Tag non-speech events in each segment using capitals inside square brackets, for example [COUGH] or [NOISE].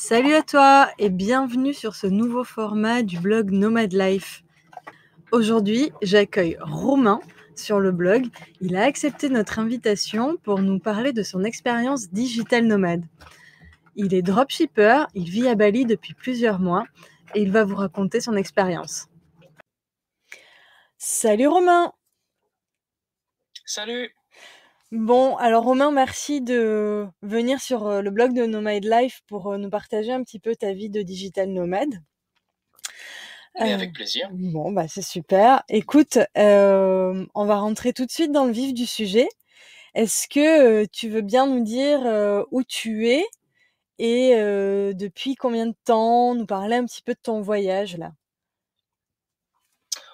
Salut à toi et bienvenue sur ce nouveau format du blog Nomad Life. Aujourd'hui, j'accueille Romain sur le blog. Il a accepté notre invitation pour nous parler de son expérience digital nomade. Il est dropshipper, il vit à Bali depuis plusieurs mois et il va vous raconter son expérience. Salut Romain Salut Bon, alors Romain, merci de venir sur euh, le blog de Nomad Life pour euh, nous partager un petit peu ta vie de digital nomade. Et Euh, avec plaisir. bon, bah c'est super. Écoute, euh, on va rentrer tout de suite dans le vif du sujet. Est-ce que euh, tu veux bien nous dire où tu es et depuis combien de temps, nous parler un petit peu de ton voyage là?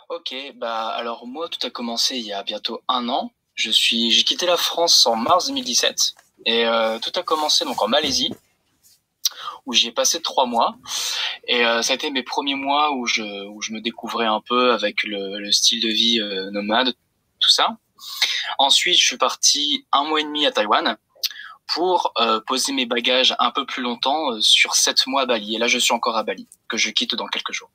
Ok, bah alors moi tout a commencé il y a bientôt un an. Je suis, j'ai quitté la France en mars 2017 et euh, tout a commencé donc en Malaisie où j'y ai passé trois mois et euh, ça a été mes premiers mois où je où je me découvrais un peu avec le, le style de vie euh, nomade, tout ça. Ensuite, je suis parti un mois et demi à Taïwan pour euh, poser mes bagages un peu plus longtemps euh, sur sept mois à Bali. Et là, je suis encore à Bali que je quitte dans quelques jours.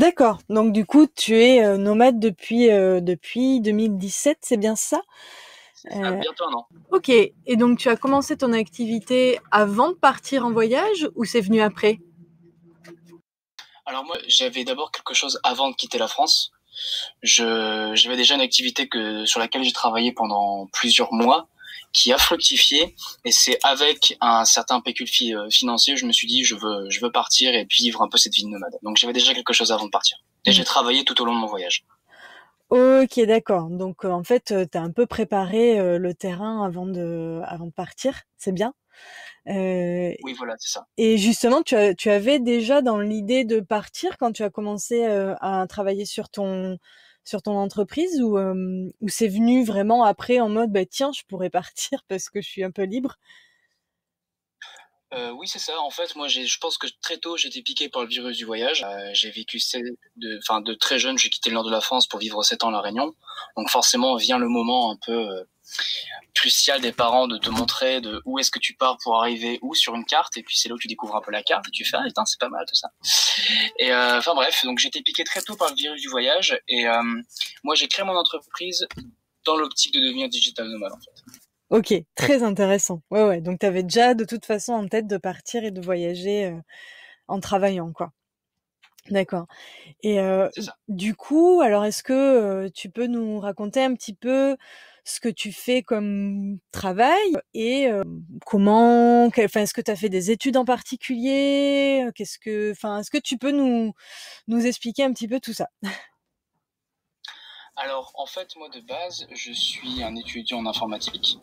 D'accord. Donc du coup, tu es euh, nomade depuis euh, depuis 2017, c'est bien ça? Euh, bientôt un an. Ok, et donc tu as commencé ton activité avant de partir en voyage ou c'est venu après? Alors moi, j'avais d'abord quelque chose avant de quitter la France. Je, j'avais déjà une activité que, sur laquelle j'ai travaillé pendant plusieurs mois, qui a fructifié, et c'est avec un certain pécule fi- euh, financier, je me suis dit, je veux, je veux partir et puis vivre un peu cette vie de nomade. Donc j'avais déjà quelque chose avant de partir. Et Mm. j'ai travaillé tout au long de mon voyage. Ok, d'accord. Donc euh, en fait, tu as un peu préparé euh, le terrain avant de, avant de partir, c'est bien. Euh, Oui, voilà, c'est ça. et justement, tu, as- tu avais déjà dans l'idée de partir quand tu as commencé euh, à travailler sur ton, sur ton entreprise ou, euh, ou c'est venu vraiment après en mode, bah, tiens, je pourrais partir [LAUGHS] parce que je suis un peu libre? Euh, oui, c'est ça. En fait, moi, je pense que très tôt, été piqué par le virus du voyage. Euh, j'ai vécu, de, enfin, de très jeune, j'ai quitté le nord de la France pour vivre sept ans à La Réunion. Donc, forcément, vient le moment un peu crucial des parents de te montrer de où est-ce que tu pars pour arriver où sur une carte. Et puis, c'est là où tu découvres un peu la carte et tu fais, ah, putain, c'est pas mal tout ça. Et euh, enfin, bref, donc j'ai été piqué très tôt par le virus du voyage. Et euh, moi, j'ai créé mon entreprise dans l'optique de devenir digital nomade, en fait. Ok, très intéressant. Ouais, ouais. Donc, tu avais déjà de toute façon en tête de partir et de voyager euh, en travaillant, quoi. D'accord. Et du coup, alors est-ce que tu peux nous raconter un petit peu ce que tu fais comme travail et euh, comment, enfin, est-ce que tu as fait des études en particulier? Qu'est-ce que, enfin, est-ce que tu peux nous nous expliquer un petit peu tout ça? Alors, en fait, moi, de base, je suis un étudiant en informatique.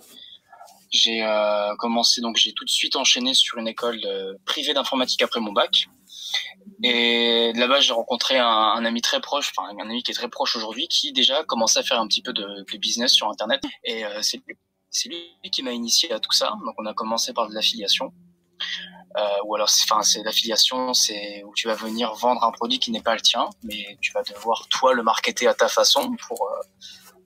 J'ai euh, commencé, donc j'ai tout de suite enchaîné sur une école euh, privée d'informatique après mon bac. Et là-bas, j'ai rencontré un, ami très proche, enfin un ami qui est très proche aujourd'hui, qui déjà commençait à faire un petit peu de, business sur Internet. Et euh, c'est lui, qui m'a initié à tout ça. Donc, on a commencé par de l'affiliation. Euh, ou alors, enfin, c'est l'affiliation, c'est où tu vas venir vendre un produit qui n'est pas le tien, mais tu vas devoir toi le marketer à ta façon pour euh,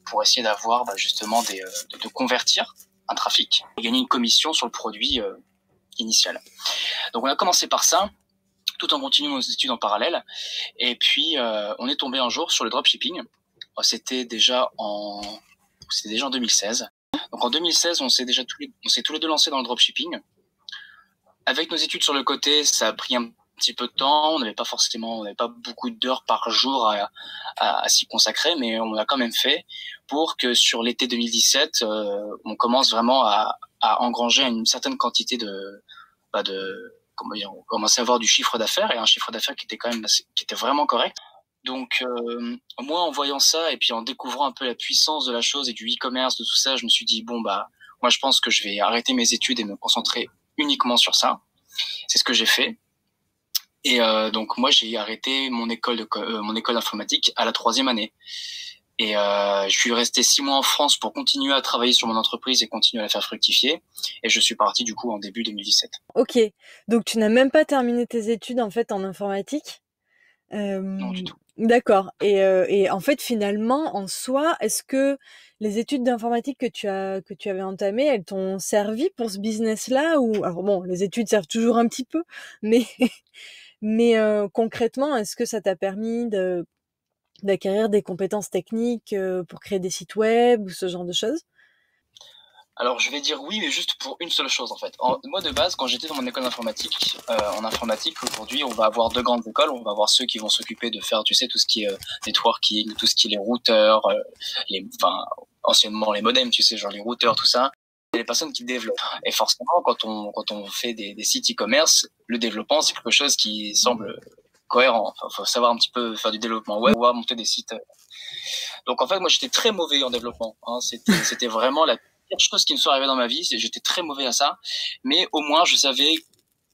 pour essayer d'avoir bah, justement de, convertir un trafic et gagner une commission sur le produit initial. Donc on a commencé par ça, tout en continuant nos études en parallèle, et puis euh, on est tombé un jour sur le dropshipping. Oh, C'était déjà en c'était déjà en 2016. Donc en 2016, on s'est déjà tous les, on s'est tous les deux lancés dans le dropshipping. Avec nos études sur le côté, ça a pris un petit peu de temps. On n'avait pas forcément, on n'avait pas beaucoup d'heures par jour à, à, à s'y consacrer, mais on l'a quand même fait pour que sur l'été 2017, euh, on commence vraiment à, à engranger une certaine quantité de, bah de, on commençait à avoir du chiffre d'affaires et un chiffre d'affaires qui était quand même, qui était vraiment correct. Donc euh, moi, en voyant ça et puis en découvrant un peu la puissance de la chose et du e-commerce, de tout ça, je me suis dit bon bah, moi je pense que je vais arrêter mes études et me concentrer uniquement sur ça. C'est ce que j'ai fait. Et euh, donc moi j'ai arrêté mon école euh, mon école d'informatique à la troisième année. Et euh, je suis resté six mois en France pour continuer à travailler sur mon entreprise et continuer à la faire fructifier. Et je suis parti du coup en début 2017. Ok. Donc tu n'as même pas terminé tes études en fait en informatique? Non, du tout. D'accord. Et, et, en fait, finalement, en soi, est-ce que les études d'informatique que tu as que tu avais entamées, elles t'ont servi pour ce business-là ou alors bon, les études servent toujours un petit peu, mais [LAUGHS] mais concrètement, est-ce que ça t'a permis de d'acquérir des compétences techniques pour créer des sites web ou ce genre de choses? Alors je vais dire oui, mais juste pour une seule chose en fait. moi de base, quand j'étais dans mon école d'informatique, euh, en informatique, aujourd'hui, on va avoir deux grandes écoles. On va avoir ceux qui vont s'occuper de faire, tu sais, tout ce qui est euh, networking, tout ce qui est les routeurs, euh, les, enfin anciennement les modems, tu sais, genre les routeurs, tout ça. Et les personnes qui développent. Et forcément, quand on quand on fait des, des sites e-commerce, le développement c'est quelque chose qui semble cohérent. Enfin, faut savoir un petit peu faire du développement web, ou monter des sites. Donc en fait, moi j'étais très mauvais en développement. Hein. C'était [LAUGHS] vraiment la quelque chose qui me soit arrivé dans ma vie. J'étais très mauvais à ça, mais au moins je savais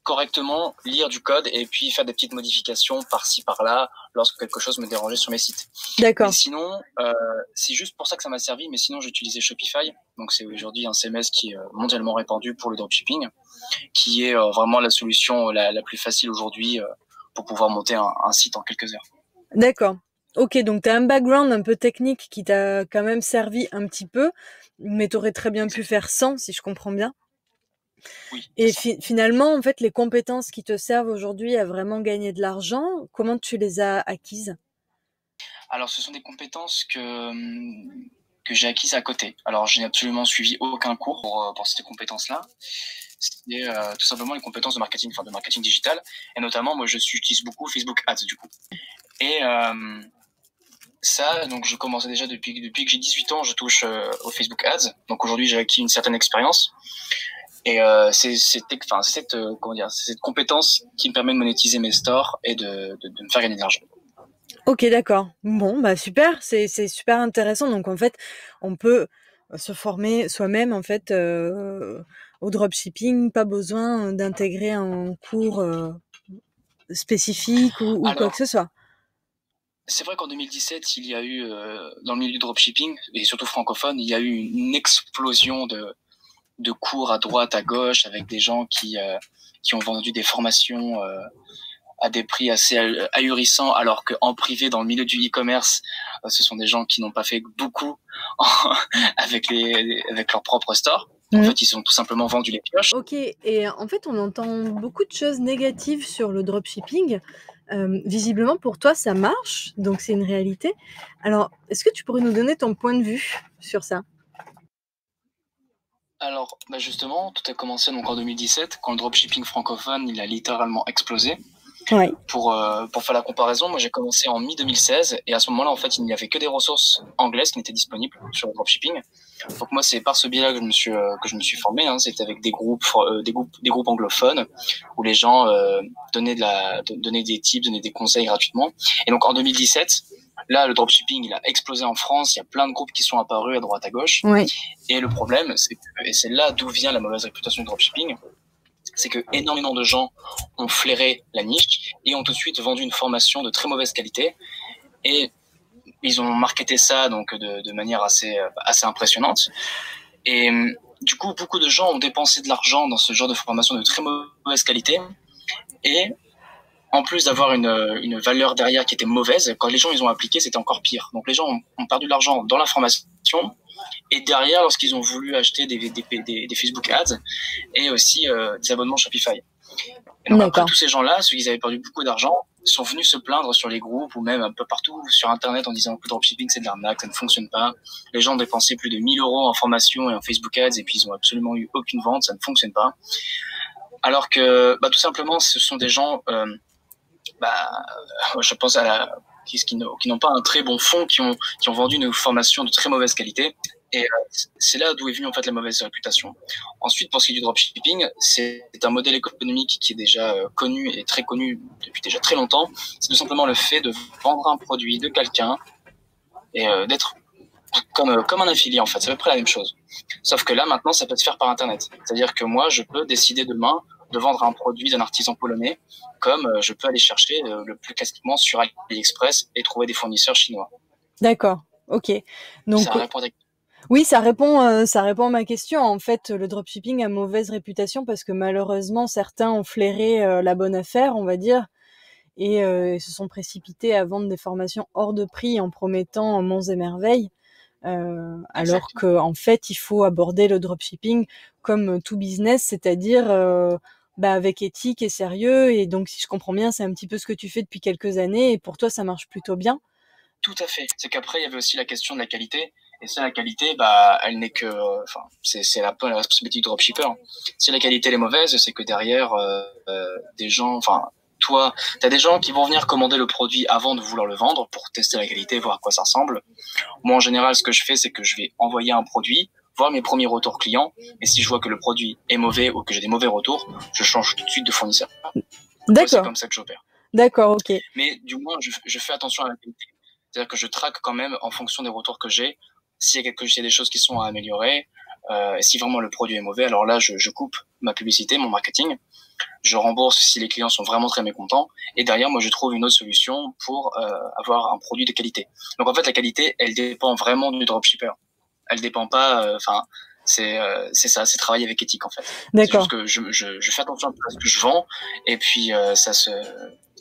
correctement lire du code et puis faire des petites modifications par-ci par-là lorsque quelque chose me dérangeait sur mes sites. D'accord. Sinon, euh, c'est juste pour ça que ça m'a servi. Mais sinon, j'utilisais Shopify. Donc c'est aujourd'hui un CMS qui est euh, mondialement répandu pour le dropshipping, qui est euh, vraiment la solution la, la plus facile aujourd'hui pour pouvoir monter un, un site en quelques heures. D'accord. Ok, donc tu as un background un peu technique qui t'a quand même servi un petit peu, mais tu aurais très bien pu faire sans, si je comprends bien. Oui, Et finalement, en fait, les compétences qui te servent aujourd'hui à vraiment gagner de l'argent, comment tu les as acquises? Alors, ce sont des compétences que, que j'ai acquises à côté. Alors, je n'ai absolument suivi aucun cours pour, euh, pour ces compétences-là. C'est euh, tout simplement les compétences de marketing, enfin de marketing digital. Et notamment, moi, je suis, j'utilise beaucoup Facebook Ads, du coup. Et euh, ça, donc je commençais déjà depuis, depuis que j'ai 18 ans, je touche euh, au Facebook Ads. Donc aujourd'hui, j'ai acquis une certaine expérience. Et c'est cette, comment cette compétence qui me permet de monétiser mes stores et de, de, de me faire gagner de l'argent. Ok, d'accord. Bon, bah super, c'est super intéressant. Donc en fait, on peut se former soi-même en fait euh, au dropshipping, pas besoin d'intégrer un cours euh, spécifique ou, ou Alors, quoi que ce soit. C'est vrai qu'en 2017, il y a eu, euh, dans le milieu du dropshipping, et surtout francophone, il y a eu une explosion de, de cours à droite, à gauche, avec des gens qui, qui ont vendu des formations à des prix assez ahurissants, alors qu'en privé, dans le milieu du e-commerce, euh, ce sont des gens qui n'ont pas fait beaucoup [LAUGHS] avec, les, avec leur propre store. En Mhm. fait, ils ont tout simplement vendu les pioches. Ok, et en fait, on entend beaucoup de choses négatives sur le dropshipping. Euh, visiblement, pour toi, ça marche, donc c'est une réalité. Alors, est-ce que tu pourrais nous donner ton point de vue sur ça? Alors, bah justement, tout a commencé donc en 2017, quand le dropshipping francophone, il a littéralement explosé. Pour, euh, pour faire la comparaison, moi j'ai commencé en mi-2016 et à ce moment-là, en fait, il n'y avait que des ressources anglaises qui n'étaient disponibles sur le dropshipping. Donc moi, c'est par ce biais-là que je me suis euh, que je me suis formé. Hein. C'était avec des groupes, euh, des groupes, des groupes anglophones où les gens euh, donnaient de la, donnaient des tips, donnaient des conseils gratuitement. Et donc en 2017, là, le dropshipping, il a explosé en France. Il y a plein de groupes qui sont apparus à droite à gauche. Oui. Et le problème, c'est que, et c'est là d'où vient la mauvaise réputation du dropshipping, c'est que énormément de gens ont flairé la niche et ont tout de suite vendu une formation de très mauvaise qualité. Et ils ont marketé ça donc de, manière assez assez impressionnante. Et du coup beaucoup de gens ont dépensé de l'argent dans ce genre de formation de très mauvaise qualité. Et en plus d'avoir une, une valeur derrière qui était mauvaise, quand les gens ils ont appliqué, c'était encore pire. Donc les gens ont, ont perdu de l'argent dans la formation et derrière lorsqu'ils ont voulu acheter des, des, des, des Facebook Ads et aussi euh, des abonnements Shopify. Et donc après tous ces gens-là, ceux qui avaient perdu beaucoup d'argent, sont venus se plaindre sur les groupes ou même un peu partout sur Internet en disant que le dropshipping c'est de l'arnaque, ça ne fonctionne pas. Les gens ont dépensé plus de 1000 euros en formation et en Facebook Ads et puis ils ont absolument eu aucune vente, ça ne fonctionne pas. Alors que bah, tout simplement ce sont des gens, euh, bah, je pense à la, qui, qui n'ont pas un très bon fond, qui ont, qui ont vendu une formation de très mauvaise qualité. Et euh, c'est là d'où est venue en fait la mauvaise réputation. Ensuite, pour ce qui est du dropshipping, c'est un modèle économique qui est déjà euh, connu et très connu depuis déjà très longtemps. C'est tout simplement le fait de vendre un produit de quelqu'un et euh, d'être comme, comme un affilié en fait. C'est à peu près la même chose. Sauf que là, maintenant, ça peut se faire par Internet. C'est-à-dire que moi, je peux décider demain de vendre un produit d'un artisan polonais, comme je peux aller chercher le plus classiquement sur AliExpress et trouver des fournisseurs chinois. D'accord, ok. Donc, ça répond à oui, ça répond, euh, ça répond à ma question. En fait, le dropshipping a mauvaise réputation parce que malheureusement, certains ont flairé euh, la bonne affaire, on va dire, et euh, se sont précipités à vendre des formations hors de prix en promettant monts et merveilles. Euh, alors qu'en en fait, il faut aborder le dropshipping comme tout business, c'est-à-dire euh, bah, avec éthique et sérieux. Et donc, si je comprends bien, c'est un petit peu ce que tu fais depuis quelques années, et pour toi, ça marche plutôt bien. Tout à fait. C'est qu'après, il y avait aussi la question de la qualité. Et ça, la qualité, bah, elle n'est que, enfin, c'est, c'est la, la responsabilité du dropshipper. Si la qualité est mauvaise, c'est que derrière, euh, euh, des gens, enfin, toi, t'as des gens qui vont venir commander le produit avant de vouloir le vendre pour tester la qualité, voir à quoi ça ressemble. Moi, en général, ce que je fais, c'est que je vais envoyer un produit, voir mes premiers retours clients, et si je vois que le produit est mauvais ou que j'ai des mauvais retours, je change tout de suite de fournisseur. D'accord. C'est comme ça que j'opère. D'accord, ok. Mais du moins, je, je fais attention à la qualité. C'est-à-dire que je traque quand même en fonction des retours que j'ai. S'il y a quelque, a des choses qui sont à améliorer, euh, si vraiment le produit est mauvais, alors là, je, je, coupe ma publicité, mon marketing. Je rembourse si les clients sont vraiment très mécontents. Et derrière, moi, je trouve une autre solution pour euh, avoir un produit de qualité. Donc en fait, la qualité, elle dépend vraiment du dropshipper. Elle dépend pas. Euh, Enfin, c'est euh, c'est ça, c'est travailler avec éthique en fait. D'accord. que je, je, je, fais attention à ce que je vends et puis euh, ça se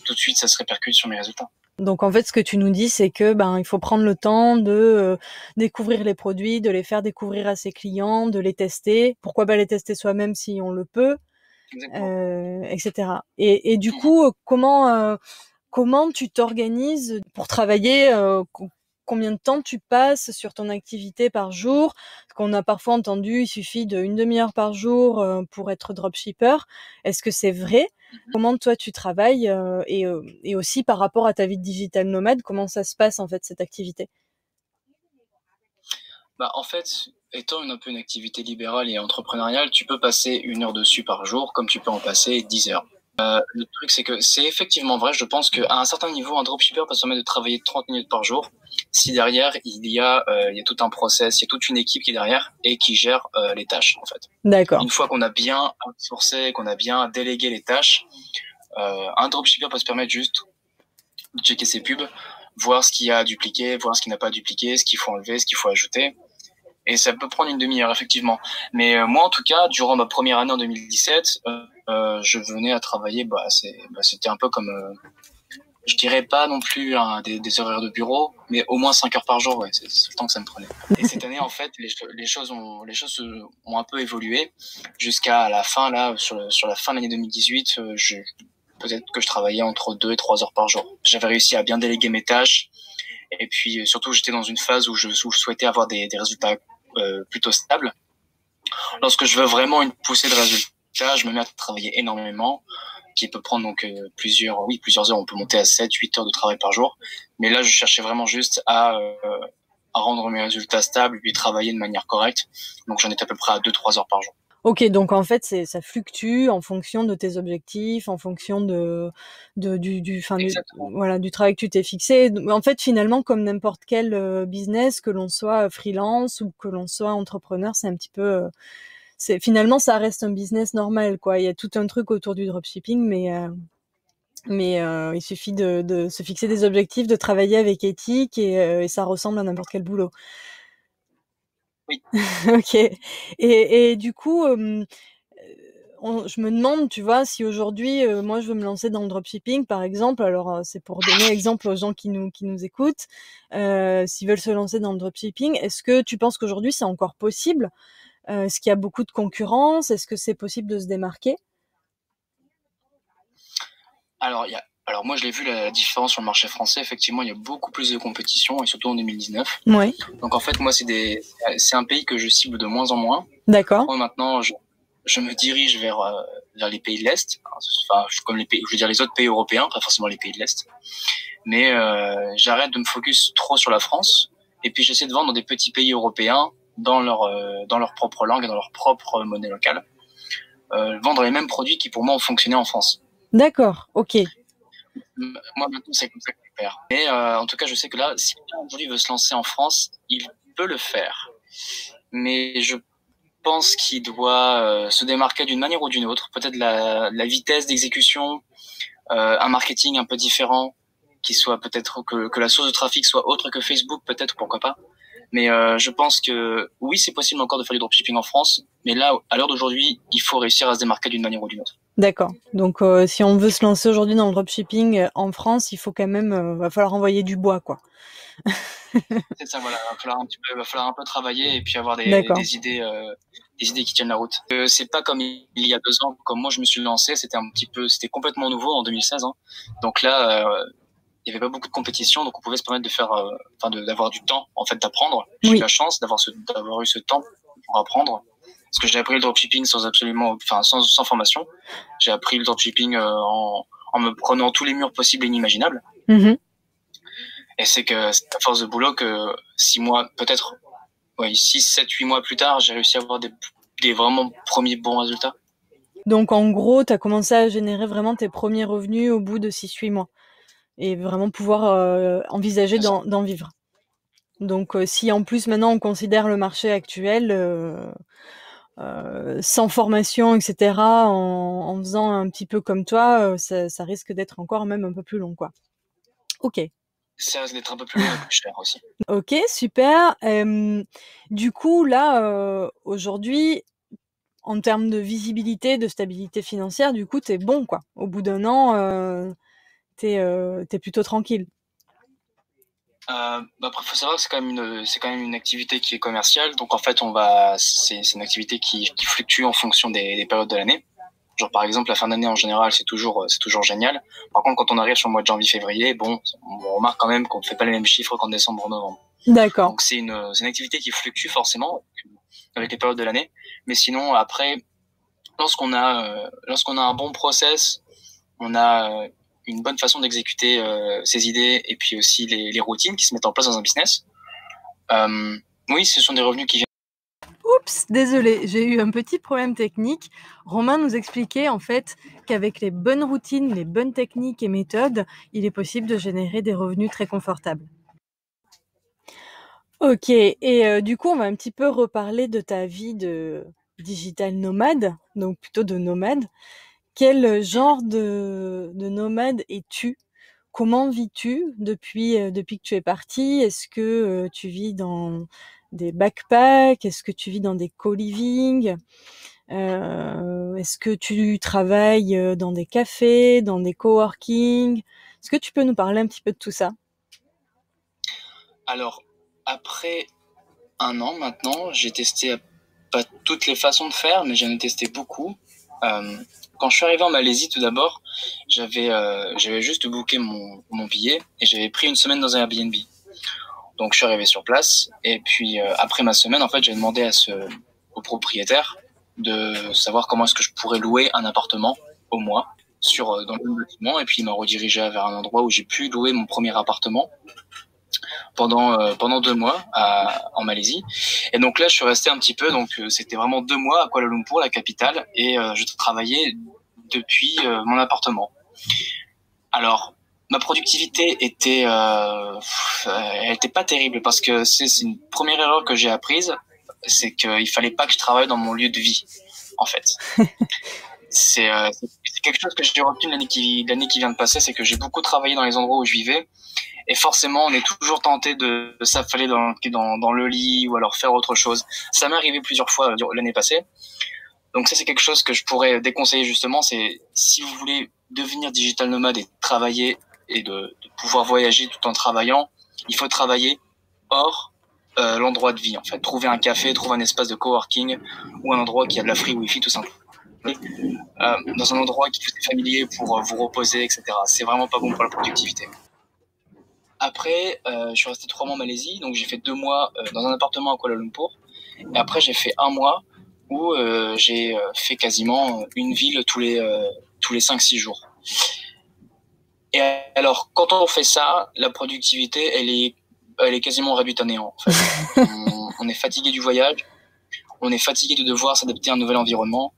tout de suite, ça se répercute sur mes résultats. Donc en fait, ce que tu nous dis, c'est que ben il faut prendre le temps de euh, découvrir les produits, de les faire découvrir à ses clients, de les tester. Pourquoi pas les tester soi-même si on le peut, euh, etc. Et, et, du coup, comment euh, comment tu t'organises pour travailler euh, Combien de temps tu passes sur ton activité par jour qu'on a parfois entendu, il suffit d'une demi-heure par jour euh, pour être dropshipper. Est-ce que c'est vrai? Mmh comment toi tu travailles euh, et, euh, et, aussi par rapport à ta vie de digital nomade, comment ça se passe en fait cette activité? Bah, En fait, étant une, un peu une activité libérale et entrepreneuriale, tu peux passer une heure dessus par jour comme tu peux en passer 10 heures. Euh, le truc, c'est que c'est effectivement vrai. Je pense qu'à un certain niveau, un dropshipper peut se permettre de travailler 30 minutes par jour. Si derrière, il y a, euh, il y a tout un process, il y a toute une équipe qui est derrière et qui gère euh, les tâches, en fait. D'accord. Une fois qu'on a bien outsourcé, qu'on a bien délégué les tâches, euh, un dropshipper peut se permettre juste de checker ses pubs, voir ce qu'il y a à dupliquer, voir ce qu'il n'a pas à dupliquer, ce qu'il faut enlever, ce qu'il faut ajouter. Et ça peut prendre une demi-heure, effectivement. Mais euh, moi, en tout cas, durant ma première année en 2017, euh, je venais à travailler, bah, bah, c'était un peu comme, euh, je dirais pas non plus hein, des, des, horaires de bureau, mais au moins 5 heures par jour, ouais, c'est le temps que ça me prenait. Et cette année, en fait, les, les choses ont, les choses ont un peu évolué jusqu'à la fin, là, sur, sur la fin de l'année 2018, euh, je, peut-être que je travaillais entre 2 et 3 heures par jour. J'avais réussi à bien déléguer mes tâches, et puis surtout, j'étais dans une phase où je, où je souhaitais avoir des, des résultats euh, plutôt stables. Lorsque je veux vraiment une poussée de résultats, je me mets à travailler énormément, qui peut prendre donc euh, plusieurs, oui, plusieurs heures. On peut monter à 7, 8 heures de travail par jour. Mais là, je cherchais vraiment juste à, euh, à rendre mes résultats stables, puis travailler de manière correcte. Donc, j'en étais à peu près à 2-3 heures par jour. Ok, donc en fait, c'est ça fluctue en fonction de tes objectifs, en fonction de, de du, du, fin, du, voilà, du travail que tu t'es fixé. En fait, finalement, comme n'importe quel euh, business, que l'on soit freelance ou que l'on soit entrepreneur, c'est un petit peu c'est finalement ça reste un business normal quoi. Il y a tout un truc autour du dropshipping, mais euh, mais euh, il suffit de, de, se fixer des objectifs, de travailler avec éthique et, euh, et ça ressemble à n'importe quel boulot. Oui. [LAUGHS] ok. Et, et, du coup, on, je me demande, tu vois, si aujourd'hui, euh, moi, je veux me lancer dans le dropshipping, par exemple. Alors, c'est pour donner exemple aux gens qui nous qui nous écoutent, s'ils veulent se lancer dans le dropshipping. Est-ce que tu penses qu'aujourd'hui, c'est encore possible? Est-ce qu'il y a beaucoup de concurrence? Est-ce que c'est possible de se démarquer? Alors, il y a alors moi, je l'ai vu la différence sur le marché français. Effectivement, il y a beaucoup plus de compétition et surtout en 2019. Oui. Donc en fait, moi, c'est un pays que je cible de moins en moins. D'accord. Moi maintenant, je, je me dirige vers euh, vers les pays de l'est. Enfin, comme les pays, je veux dire les autres pays européens, pas forcément les pays de l'est. Mais euh, j'arrête de me focus trop sur la France et puis j'essaie de vendre dans des petits pays européens dans leur euh, dans leur propre langue et dans leur propre monnaie locale, euh, vendre les mêmes produits qui pour moi ont fonctionné en France. D'accord, ok. Moi maintenant c'est comme ça que je perds. Mais euh, en tout cas je sais que là, si aujourd'hui veut se lancer en France, il peut le faire. Mais je pense qu'il doit euh, se démarquer d'une manière ou d'une autre, peut-être la, la vitesse d'exécution, euh, un marketing un peu différent, qui soit peut-être que, que la source de trafic soit autre que Facebook, peut-être pourquoi pas. Mais euh, je pense que oui, c'est possible encore de faire du dropshipping en France, mais là, à l'heure d'aujourd'hui, il faut réussir à se démarquer d'une manière ou d'une autre. D'accord. Donc, euh, si on veut se lancer aujourd'hui dans le dropshipping euh, en France, il faut quand même, euh, va falloir envoyer du bois, quoi. [LAUGHS] C'est ça, voilà. Va falloir un petit peu, va falloir un peu travailler et puis avoir des, des idées, des idées qui tiennent la route. C'est pas comme il y a deux ans, comme moi je me suis lancé, c'était un petit peu, c'était complètement nouveau en 2016. Hein. Donc là, il y avait pas beaucoup de compétition, donc on pouvait se permettre de faire, euh, enfin, d'avoir du temps en fait d'apprendre. J'ai eu la chance d'avoir eu ce temps pour apprendre parce que j'ai appris le dropshipping sans absolument, enfin sans, sans formation. J'ai appris le dropshipping euh, en, en me prenant tous les murs possibles et inimaginables. Mm-hmm. Et c'est que c'est à force de boulot que six mois, peut-être, ouais, six, sept, huit mois plus tard, j'ai réussi à avoir des, des vraiment premiers bons résultats. Donc en gros, tu as commencé à générer vraiment tes premiers revenus au bout de 6-8 mois et vraiment pouvoir euh, envisager d'en vivre. Donc euh, si en plus maintenant on considère le marché actuel euh, sans formation, etc., en, en, faisant un petit peu comme toi, euh, ça, ça risque d'être encore même un peu plus long, quoi. Ok. Ça risque d'être un peu plus long et plus cher aussi. [LAUGHS] Ok, super. Euh, du coup, là, aujourd'hui, en termes de visibilité, de stabilité financière, du coup, t'es bon, quoi. Au bout d'un an, t'es es plutôt tranquille. Euh, bah après, faut savoir que c'est quand même une, c'est quand même une activité qui est commerciale. Donc en fait, on va, c'est, c'est une activité qui, qui fluctue en fonction des, des périodes de l'année. Genre par exemple, la fin d'année en général, c'est toujours, c'est toujours génial. Par contre, quand on arrive sur le mois de janvier-février, bon, on remarque quand même qu'on ne fait pas les mêmes chiffres qu'en décembre-novembre. D'accord. Donc c'est une, c'est une activité qui fluctue forcément avec les périodes de l'année. Mais sinon, après, lorsqu'on a, euh, lorsqu'on a un bon process, on a euh, une bonne façon d'exécuter euh, ses idées et puis aussi les, routines qui se mettent en place dans un business. Euh, oui, ce sont des revenus qui viennent. Oups, désolé, j'ai eu un petit problème technique. Romain nous expliquait en fait qu'avec les bonnes routines, les bonnes techniques et méthodes, il est possible de générer des revenus très confortables. Ok, et euh, du coup, on va un petit peu reparler de ta vie de digital nomade, donc plutôt de nomade. Quel genre de, de nomade es-tu? Comment vis-tu depuis, euh, que tu es parti Est-ce que euh, tu vis dans des backpacks? Est-ce que tu vis dans des co-living? Euh, Est-ce que tu travailles dans des cafés, dans des coworking? Est-ce que tu peux nous parler un petit peu de tout ça? Alors, après un an maintenant, j'ai testé pas toutes les façons de faire, mais j'en ai testé beaucoup. Quand je suis arrivé en Malaisie, tout d'abord, j'avais euh, juste booké mon, billet et j'avais pris une semaine dans un Airbnb. Donc je suis arrivé sur place et puis euh, après ma semaine, en fait, j'ai demandé au propriétaire de savoir comment est-ce que je pourrais louer un appartement au mois sur euh, dans le bâtiment et puis il m'a redirigé vers un endroit où j'ai pu louer mon premier appartement pendant euh, pendant deux mois à, en Malaisie. Et donc là, je suis resté un petit peu. Donc euh, c'était vraiment deux mois à Kuala Lumpur, la capitale, et euh, je travaillais depuis mon appartement. Alors ma productivité était euh, elle était pas terrible parce que c'est une première erreur que j'ai apprise, c'est qu'il fallait pas que je travaille dans mon lieu de vie, en fait. [LAUGHS] c'est euh, quelque chose que j'ai retenu l'année qui vient de passer, c'est que j'ai beaucoup travaillé dans les endroits où je vivais et forcément on est toujours tenté de, s'affaler dans, le lit ou alors faire autre chose. Ça m'est arrivé plusieurs fois l'année passée. Donc ça c'est quelque chose que je pourrais déconseiller justement, c'est si vous voulez devenir digital nomade et travailler et de, de pouvoir voyager tout en travaillant, il faut travailler hors euh, l'endroit de vie en fait. Trouver un café, trouver un espace de coworking ou un endroit qui a de la free wifi tout simplement. Euh, dans un endroit qui vous est familier pour vous reposer, etc. C'est vraiment pas bon pour la productivité. Après, euh, je suis resté trois mois en Malaisie, donc j'ai fait deux mois euh, dans un appartement à Kuala Lumpur. Et après, j'ai fait un mois où euh, j'ai fait quasiment une ville tous les tous les cinq six jours. Et alors, quand on fait ça, la productivité, elle est elle est quasiment réduite à néant. En fait. [LAUGHS] on, on, est fatigué du voyage, on est fatigué de devoir s'adapter à un nouvel environnement.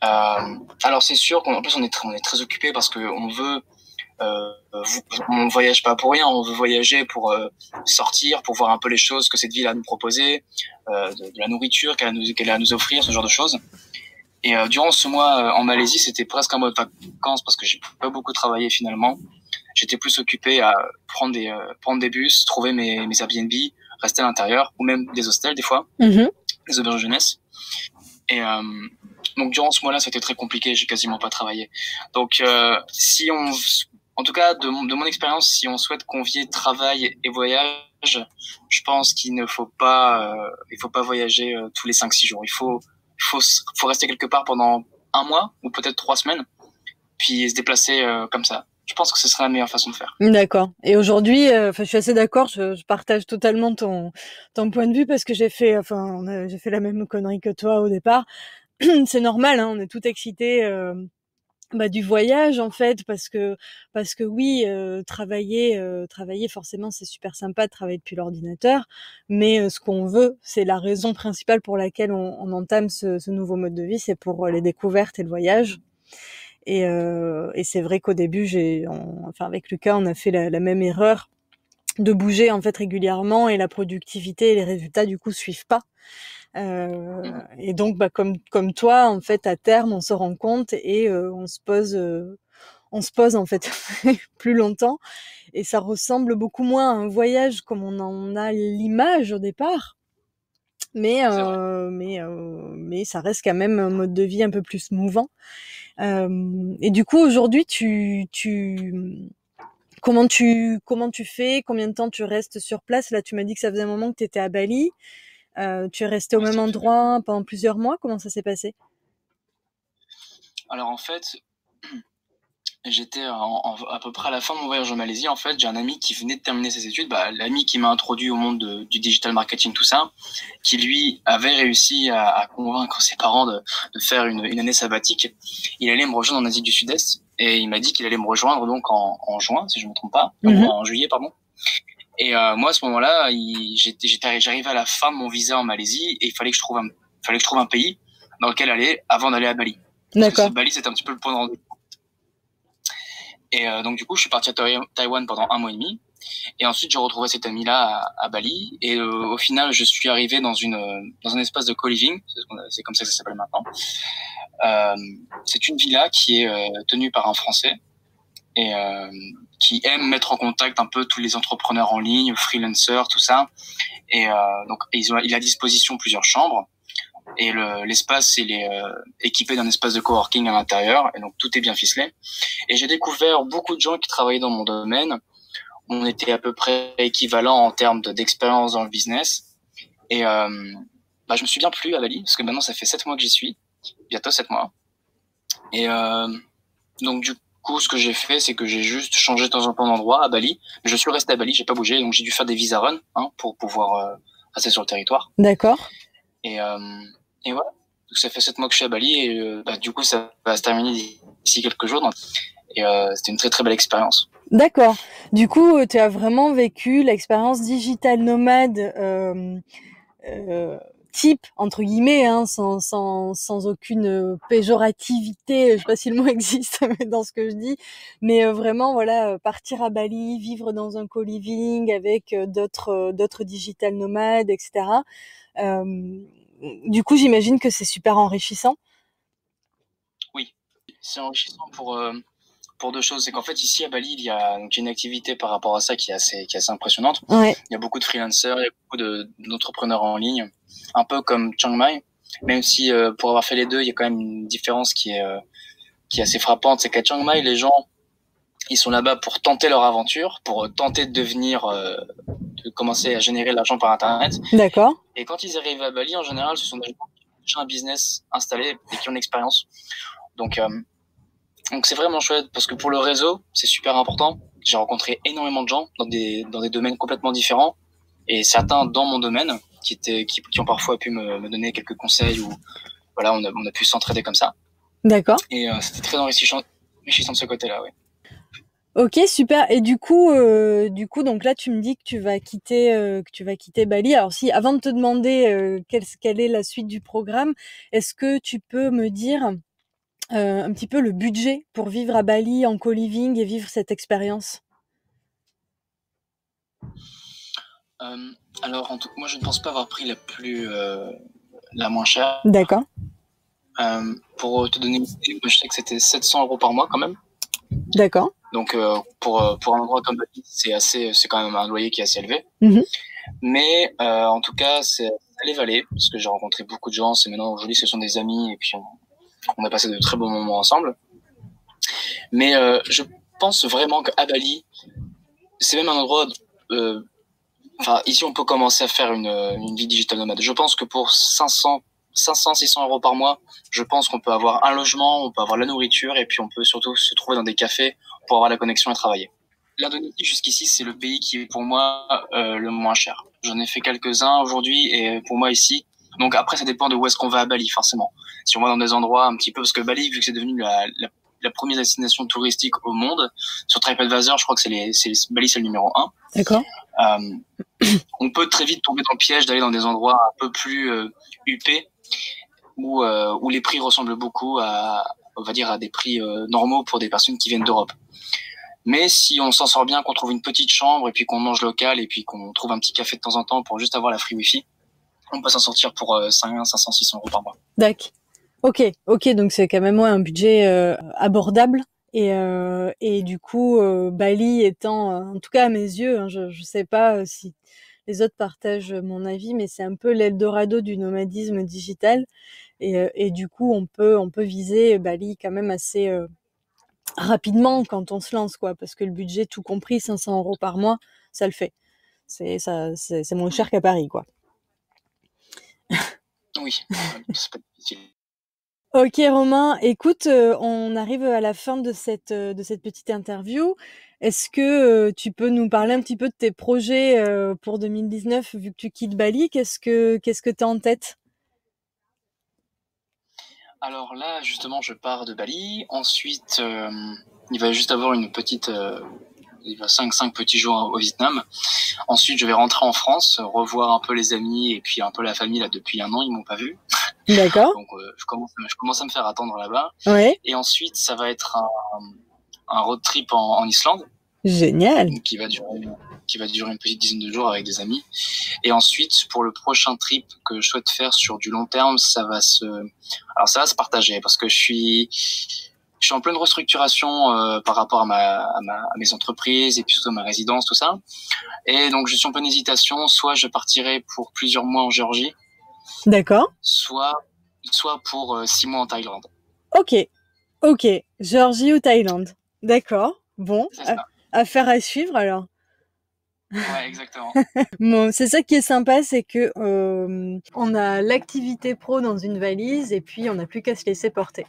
Alors c'est sûr qu'en plus on est très, on est très occupé parce que on veut euh, on voyage pas pour rien, on veut voyager pour euh, sortir, pour voir un peu les choses que cette ville a à nous proposer, euh, de, de, la nourriture qu'elle a, nous, qu'elle a à nous offrir, ce genre de choses. Et euh, durant ce mois euh, en Malaisie, c'était presque un mode vacances parce que j'ai pas beaucoup travaillé finalement. J'étais plus occupé à prendre des euh, prendre des bus, trouver mes, mes Airbnb, rester à l'intérieur ou même des hostels des fois, mm -hmm. des auberges de jeunesse. Et Donc durant ce mois-là, c'était très compliqué, j'ai quasiment pas travaillé. Donc euh, si on, en tout cas de mon, expérience, si on souhaite convier travail et voyage, je pense qu'il ne faut pas, euh, il faut pas voyager euh, tous les 5-6 jours. Il faut, faut, faut rester quelque part pendant un mois ou peut-être trois semaines, puis se déplacer euh, comme ça je pense que ce serait la meilleure façon de faire. D'accord. Et aujourd'hui, euh, je suis assez d'accord. Je, je, partage totalement ton ton point de vue parce que j'ai fait, enfin, j'ai fait la même connerie que toi au départ. [CLEARS THROAT] c'est normal, hein, on est tout excité. Euh, bah, du voyage en fait parce que parce que oui euh, travailler euh, travailler forcément c'est super sympa de travailler depuis l'ordinateur mais euh, ce qu'on veut c'est la raison principale pour laquelle on, on entame ce, ce, nouveau mode de vie c'est pour les découvertes et le voyage et, euh, et c'est vrai qu'au début, j'ai, enfin avec Lucas, on a fait la, la, même erreur de bouger en fait régulièrement et la productivité et les résultats du coup suivent pas. Euh, et donc, bah, comme comme toi, en fait, à terme, on se rend compte et euh, on se pose, euh, on se pose en fait [LAUGHS] plus longtemps et ça ressemble beaucoup moins à un voyage comme on en a l'image au départ. Mais mais mais ça reste quand même un mode de vie un peu plus mouvant. Et du coup, aujourd'hui, tu, tu, comment tu, comment tu fais? Combien de temps tu restes sur place? Là, tu m'as dit que ça faisait un moment que tu étais à Bali. Euh, tu es resté au même endroit pendant plusieurs mois? Comment ça s'est passé? Alors en fait, [CLEARS THROAT] j'étais à peu près à la fin de mon voyage en Malaisie. En fait, j'ai un ami qui venait de terminer ses études, bah, l'ami qui m'a introduit au monde de, du digital marketing, tout ça, qui lui avait réussi à, à convaincre ses parents de, de faire une, une, année sabbatique. Il allait me rejoindre en Asie du Sud-Est et il m'a dit qu'il allait me rejoindre donc en, en, juin, si je me trompe pas, mm -hmm. en juillet, pardon. Et euh, moi, à ce moment-là, j'arrivais à la fin de mon visa en Malaisie et il fallait que je trouve un, fallait que je trouve un pays dans lequel aller avant d'aller à Bali. D'accord. Bali, c'était un petit peu le point de rendez-vous et euh, donc du coup, je suis parti à Taïwan pendant un mois et demi. Et ensuite, j'ai retrouvé cet ami-là à, à, Bali. Et euh, au final, je suis arrivé dans une dans un espace de co-living. C'est comme ça que ça s'appelle maintenant. Euh, c'est une villa qui est euh, tenue par un Français et euh, qui aime mettre en contact un peu tous les entrepreneurs en ligne, freelancers, tout ça. Et donc, ils ont, il a à disposition plusieurs chambres. Et l'espace il est euh, équipé d'un espace de coworking à l'intérieur. Et donc tout est bien ficelé. Et j'ai découvert beaucoup de gens qui travaillaient dans mon domaine. On était à peu près équivalent en termes d'expérience dans le business. Et euh, bah, je me suis bien plu à Bali parce que maintenant ça fait sept mois que j'y suis. Bientôt sept mois. Et euh, donc du coup ce que j'ai fait c'est que j'ai juste changé de temps en temps d'endroit à Bali je suis resté à Bali j'ai pas bougé donc j'ai dû faire des visa run hein, pour pouvoir euh, rester sur le territoire d'accord et, euh, et voilà. Donc ça fait sept mois que je suis à Bali et euh, bah, du coup ça va se terminer d'ici quelques jours. Donc, et euh, c'était une très très belle expérience. D'accord. Du coup, tu as vraiment vécu l'expérience digital nomade euh, type entre guillemets, hein, sans, sans, sans aucune péjorativité. Je sais pas si le mot [LAUGHS] existe dans ce que je dis, mais vraiment voilà, partir à Bali, vivre dans un co-living avec d'autres d'autres digital nomades, etc. Euh, du coup, j'imagine que c'est super enrichissant. Oui, c'est enrichissant pour, euh, pour deux choses. C'est qu'en fait, ici à Bali, il y a donc, une activité par rapport à ça qui est assez, qui est assez impressionnante. Ouais. Il y a beaucoup de freelancers, il y a beaucoup d'entrepreneurs en ligne, un peu comme Chiang Mai, même si euh, pour avoir fait les deux, il y a quand même une différence qui est, euh, qui est assez frappante. C'est qu'à Chiang Mai, les gens, ils sont là-bas pour tenter leur aventure, pour tenter de devenir, euh, de commencer à générer de l'argent par Internet. D'accord. Et quand ils arrivent à Bali, en général, ce sont des gens qui ont déjà un business installé et qui ont l'expérience. Donc, euh, donc c'est vraiment chouette parce que pour le réseau, c'est super important. J'ai rencontré énormément de gens dans des dans des domaines complètement différents et certains dans mon domaine qui étaient qui, qui ont parfois pu me, me, donner quelques conseils ou voilà, on a, on a pu s'entraider comme ça. D'accord. Et euh, c'était très enrichissant, enrichissant de ce côté-là, oui. Ok, super. Et du coup, euh, du coup, donc là, tu me dis que tu vas quitter, euh, que tu vas quitter Bali. Alors, si, avant de te demander euh, quelle, quelle, est la suite du programme, est-ce que tu peux me dire euh, un petit peu le budget pour vivre à Bali en co-living et vivre cette expérience? Euh, Alors, en tout, moi, je ne pense pas avoir pris la plus, euh, la moins chère. D'accord. pour te donner une idée, je sais que c'était 700 euros par mois quand même. D'accord. Donc pour pour un endroit comme Bali, c'est assez c'est quand même un loyer qui est assez élevé. Mmh. Mais en tout cas, c'est les valait parce que j'ai rencontré beaucoup de gens. C'est maintenant aujourd'hui, ce sont des amis et puis on, On a passé de très bons moments ensemble. Mais euh, je pense vraiment qu'à Bali, c'est même un endroit. Euh, enfin, ici, on peut commencer à faire une, une vie digitale nomade. Je pense que pour 500, 500, 600 euros par mois, je pense qu'on peut avoir un logement, on peut avoir la nourriture, et puis on peut surtout se trouver dans des cafés pour avoir la connexion et travailler. L'Indonésie, jusqu'ici, c'est le pays qui est pour moi euh, le moins cher. J'en ai fait quelques-uns aujourd'hui, et pour moi ici. Donc après, ça dépend de où est-ce qu'on va à Bali, forcément. Si on va dans des endroits un petit peu, parce que Bali, vu que c'est devenu la, la la première destination touristique au monde. Sur TripAdvisor, je crois que c'est les, Bali, c'est le numéro un. D'accord. Euh, on peut très vite tomber dans le piège d'aller dans des endroits un peu plus euh, huppés où, euh, où les prix ressemblent beaucoup à, on va dire, à des prix euh, normaux pour des personnes qui viennent d'Europe. Mais si on s'en sort bien, qu'on trouve une petite chambre et puis qu'on mange local et puis qu'on trouve un petit café de temps en temps pour juste avoir la free wifi, on peut s'en sortir pour euh, 500, 500, 600 euros par mois. D'accord. Ok, ok, donc c'est quand même un budget euh, abordable. Et, euh, et du coup, euh, Bali étant, euh, en tout cas à mes yeux, hein, je ne sais pas euh, si les autres partagent mon avis, mais c'est un peu l'Eldorado du nomadisme digital. Et, euh, et du coup, on peut, on peut viser Bali quand même assez euh, rapidement quand on se lance, quoi, parce que le budget, tout compris, 500 euros par mois, ça le fait. C'est moins cher qu'à Paris, quoi. Oui, [LAUGHS] c'est pas difficile. Ok Romain, écoute, euh, on arrive à la fin de cette, euh, de cette petite interview. Est-ce que euh, tu peux nous parler un petit peu de tes projets euh, pour 2019 vu que tu quittes Bali? Qu'est-ce que qu'est-ce que tu as en tête? Alors là, justement, je pars de Bali. Ensuite, euh, il va juste avoir une petite, euh, il va 5 cinq petits jours au Vietnam. Ensuite, je vais rentrer en France, revoir un peu les amis et puis un peu la famille là depuis un an, ils m'ont pas vu. D'accord. Donc euh, je commence, je commence à me faire attendre là-bas. Ouais. Et ensuite, ça va être un, un road trip en, en Islande Génial. qui va durer qui va durer une petite dizaine de jours avec des amis. Et ensuite, pour le prochain trip que je souhaite faire sur du long terme, ça va se, alors ça va se partager parce que je suis, je suis en pleine restructuration euh, par rapport à ma, à ma, à mes entreprises et puis surtout à ma résidence, tout ça. Et donc, je suis en pleine hésitation. Soit je partirai pour plusieurs mois en Géorgie, D'accord. soit, soit pour euh, six mois en Thaïlande. Ok. Ok. Géorgie ou Thaïlande? D'accord. Bon, affaire à suivre alors. Ouais, exactement. [LAUGHS] Bon, c'est ça qui est sympa, c'est que euh, on a l'activité pro dans une valise et puis on n'a plus qu'à se laisser porter.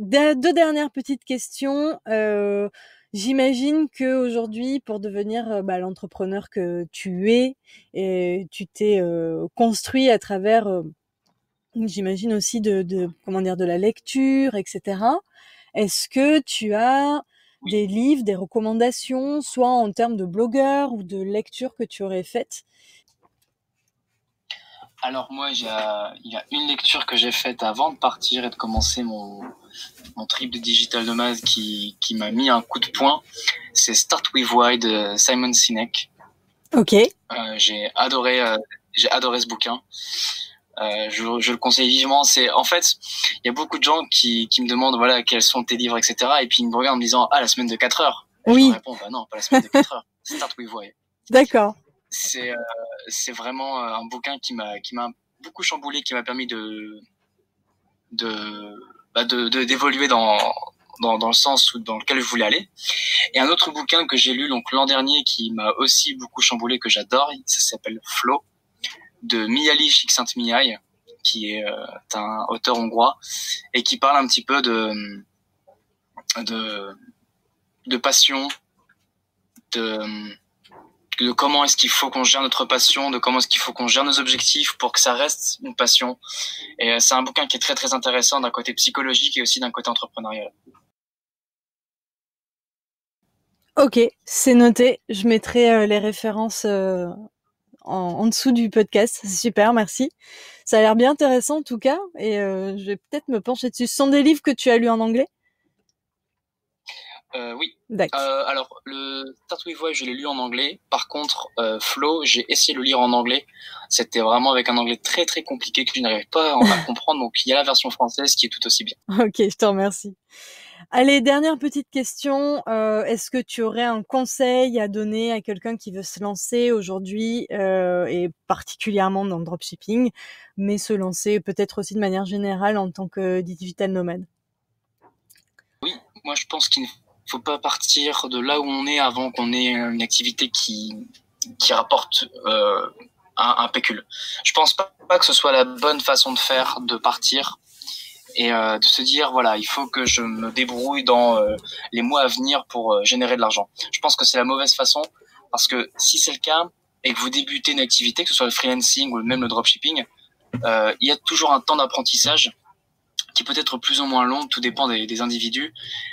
De- deux dernières petites questions. Euh, J'imagine que aujourd'hui, pour devenir bah, l'entrepreneur que tu es, et tu t'es euh, construit à travers, euh, j'imagine aussi de, de comment dire, de la lecture, etc. Est-ce que tu as Oui. des livres, des recommandations, soit en termes de blogueurs ou de lecture que tu aurais faites Alors moi, j'ai, euh, il y a une lecture que j'ai faite avant de partir et de commencer mon, mon trip de digital nomade qui, qui m'a mis un coup de poing. C'est Start with Why de Simon Sinek. Ok. Euh, j'ai adoré, euh, j'ai adoré ce bouquin. Euh, je, je le conseille vivement. C'est en fait, il y a beaucoup de gens qui, qui me demandent voilà quels sont tes livres, etc. Et puis ils me regardent en me disant ah la semaine de 4 heures. Oui. Je réponds bah non pas la semaine de 4 heures. Start with Why D'accord. C'est euh, c'est vraiment euh, un bouquin qui m'a qui m'a beaucoup chamboulé qui m'a permis de de bah de de- d'évoluer dans dans dans le sens où, dans lequel je voulais aller. Et un autre bouquin que j'ai lu donc l'an dernier qui m'a aussi beaucoup chamboulé que j'adore ça s'appelle Flow de Mihaly Csikszentmihalyi qui est euh, un auteur hongrois et qui parle un petit peu de de de passion de de comment est-ce qu'il faut qu'on gère notre passion, de comment est-ce qu'il faut qu'on gère nos objectifs pour que ça reste une passion. Et euh, c'est un bouquin qui est très très intéressant d'un côté psychologique et aussi d'un côté entrepreneurial. Ok, c'est noté. Je mettrai euh, les références euh, en, dessous du podcast. Super, merci. Ça a l'air bien intéressant en tout cas, et je vais peut-être me pencher dessus. Ce sont des livres que tu as lus en anglais? Euh, oui. D'accord. Euh, alors le Start with Why, je l'ai lu en anglais. Par contre, euh, Flow, j'ai essayé de le lire en anglais. C'était vraiment avec un anglais très très compliqué que je n'arrivais pas à [LAUGHS] comprendre. Donc il y a la version française qui est tout aussi bien. Ok, je te remercie. Allez, dernière petite question. Euh, Est-ce que tu aurais un conseil à donner à quelqu'un qui veut se lancer aujourd'hui, euh, et particulièrement dans le dropshipping, mais se lancer peut-être aussi de manière générale en tant que digital nomade? Moi, je pense qu'il ne faut pas partir de là où on est avant qu'on ait une activité qui, qui rapporte euh, un, pécule. Je pense pas, que ce soit la bonne façon de faire, de partir et euh, de se dire voilà, il faut que je me débrouille dans euh, les mois à venir pour générer de l'argent. Je pense que c'est la mauvaise façon parce que si c'est le cas et que vous débutez une activité, que ce soit le freelancing ou même le dropshipping, il y a toujours un temps d'apprentissage qui peut être plus ou moins long, tout dépend des, des individus.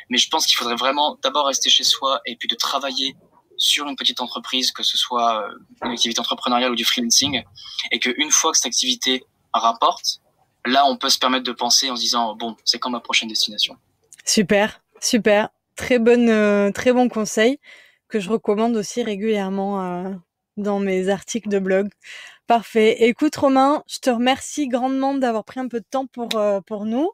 Mais je pense qu'il faudrait vraiment d'abord rester chez soi et puis de travailler sur une petite entreprise, que ce soit euh, une activité entrepreneuriale ou du freelancing, et qu'une fois que cette activité rapporte, là, on peut se permettre de penser en se disant, bon, c'est quand ma prochaine destination? Super, super. Très, bonne, euh, très bon conseil que je recommande aussi régulièrement euh, dans mes articles de blog. Parfait. Écoute Romain, je te remercie grandement d'avoir pris un peu de temps pour euh, pour nous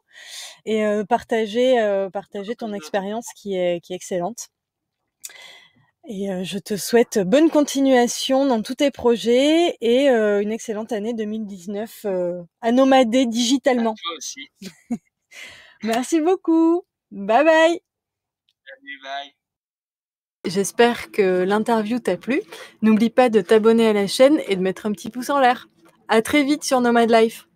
et euh, partager euh, partager ton expérience qui est qui est excellente. Et je te souhaite bonne continuation dans tous tes projets et une excellente année 2019 euh, à nomader digitalement. À toi aussi. [LAUGHS] Merci beaucoup. Bye bye. Salut, bye. J'espère que l'interview t'a plu. N'oublie pas de t'abonner à la chaîne et de mettre un petit pouce en l'air. À très vite sur Nomad Life.